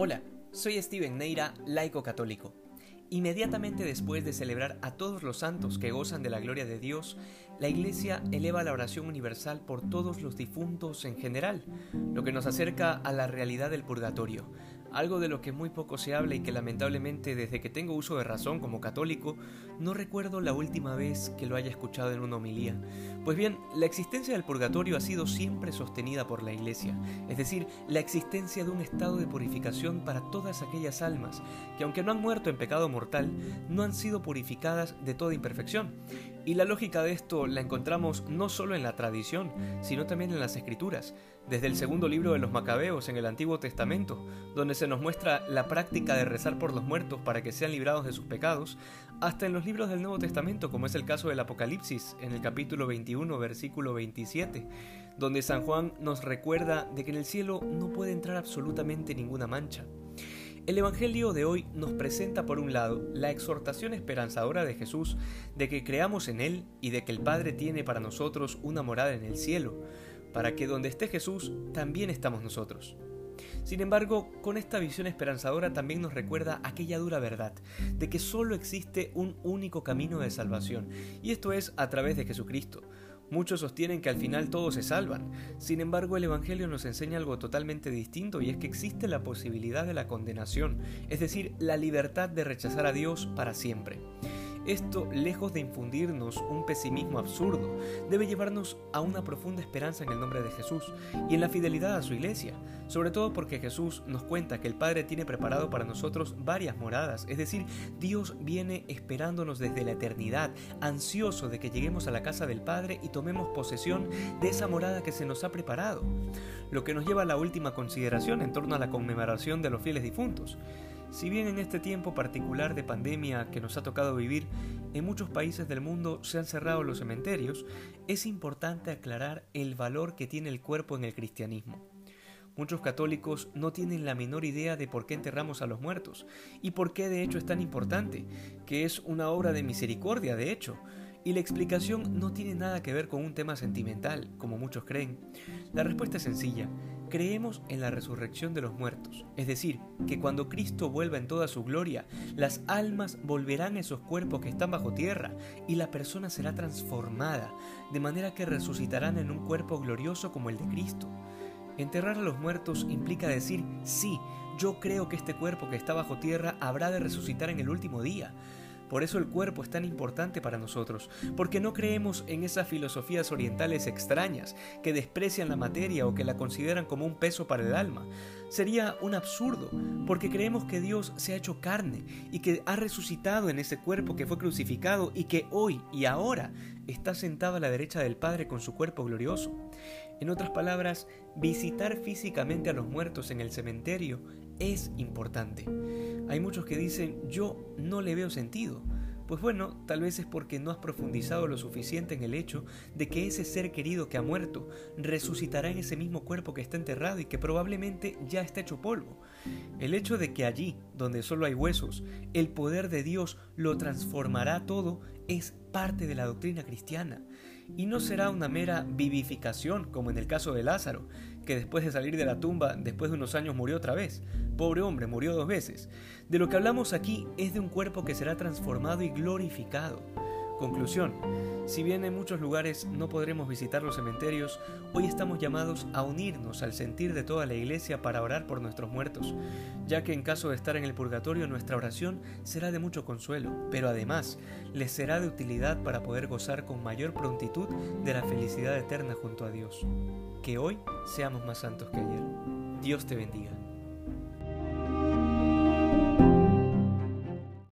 Hola, soy Steven Neira, laico católico. Inmediatamente después de celebrar a todos los santos que gozan de la gloria de Dios, la Iglesia eleva la oración universal por todos los difuntos en general, lo que nos acerca a la realidad del purgatorio, algo de lo que muy poco se habla y que lamentablemente desde que tengo uso de razón como católico, no recuerdo la última vez que lo haya escuchado en una homilía. Pues bien, la existencia del purgatorio ha sido siempre sostenida por la Iglesia, es decir, la existencia de un estado de purificación para todas aquellas almas que aunque no han muerto en pecado mortal, no han sido purificadas de toda imperfección. Y la lógica de esto la encontramos no solo en la tradición, sino también en las escrituras, desde el segundo libro de los Macabeos en el Antiguo Testamento, donde se nos muestra la práctica de rezar por los muertos para que sean librados de sus pecados, hasta en los libros del Nuevo Testamento, como es el caso del Apocalipsis, en el capítulo 21, versículo 27, donde San Juan nos recuerda de que en el cielo no puede entrar absolutamente ninguna mancha. El Evangelio de hoy nos presenta por un lado la exhortación esperanzadora de Jesús de que creamos en Él y de que el Padre tiene para nosotros una morada en el cielo, para que donde esté Jesús también estamos nosotros. Sin embargo, con esta visión esperanzadora también nos recuerda aquella dura verdad de que solo existe un único camino de salvación, y esto es a través de Jesucristo. Muchos sostienen que al final todos se salvan. Sin embargo, el Evangelio nos enseña algo totalmente distinto y es que existe la posibilidad de la condenación, es decir, la libertad de rechazar a Dios para siempre. Esto, lejos de infundirnos un pesimismo absurdo, debe llevarnos a una profunda esperanza en el nombre de Jesús y en la fidelidad a su iglesia, sobre todo porque Jesús nos cuenta que el Padre tiene preparado para nosotros varias moradas, es decir, Dios viene esperándonos desde la eternidad, ansioso de que lleguemos a la casa del Padre y tomemos posesión de esa morada que se nos ha preparado, lo que nos lleva a la última consideración en torno a la conmemoración de los fieles difuntos. Si bien en este tiempo particular de pandemia que nos ha tocado vivir, en muchos países del mundo se han cerrado los cementerios, es importante aclarar el valor que tiene el cuerpo en el cristianismo. Muchos católicos no tienen la menor idea de por qué enterramos a los muertos y por qué de hecho es tan importante, que es una obra de misericordia de hecho, y la explicación no tiene nada que ver con un tema sentimental, como muchos creen. La respuesta es sencilla. Creemos en la resurrección de los muertos, es decir, que cuando Cristo vuelva en toda su gloria, las almas volverán a esos cuerpos que están bajo tierra y la persona será transformada, de manera que resucitarán en un cuerpo glorioso como el de Cristo. Enterrar a los muertos implica decir, sí, yo creo que este cuerpo que está bajo tierra habrá de resucitar en el último día. Por eso el cuerpo es tan importante para nosotros, porque no creemos en esas filosofías orientales extrañas que desprecian la materia o que la consideran como un peso para el alma. Sería un absurdo, porque creemos que Dios se ha hecho carne y que ha resucitado en ese cuerpo que fue crucificado y que hoy y ahora está sentado a la derecha del Padre con su cuerpo glorioso. En otras palabras, visitar físicamente a los muertos en el cementerio es importante. Hay muchos que dicen, yo no le veo sentido. Pues bueno, tal vez es porque no has profundizado lo suficiente en el hecho de que ese ser querido que ha muerto resucitará en ese mismo cuerpo que está enterrado y que probablemente ya está hecho polvo. El hecho de que allí, donde solo hay huesos, el poder de Dios lo transformará todo es parte de la doctrina cristiana y no será una mera vivificación como en el caso de Lázaro, que después de salir de la tumba, después de unos años murió otra vez. Pobre hombre, murió dos veces. De lo que hablamos aquí es de un cuerpo que será transformado y glorificado. Conclusión. Si bien en muchos lugares no podremos visitar los cementerios, hoy estamos llamados a unirnos al sentir de toda la iglesia para orar por nuestros muertos, ya que en caso de estar en el purgatorio nuestra oración será de mucho consuelo, pero además les será de utilidad para poder gozar con mayor prontitud de la felicidad eterna junto a Dios. Que hoy seamos más santos que ayer. Dios te bendiga.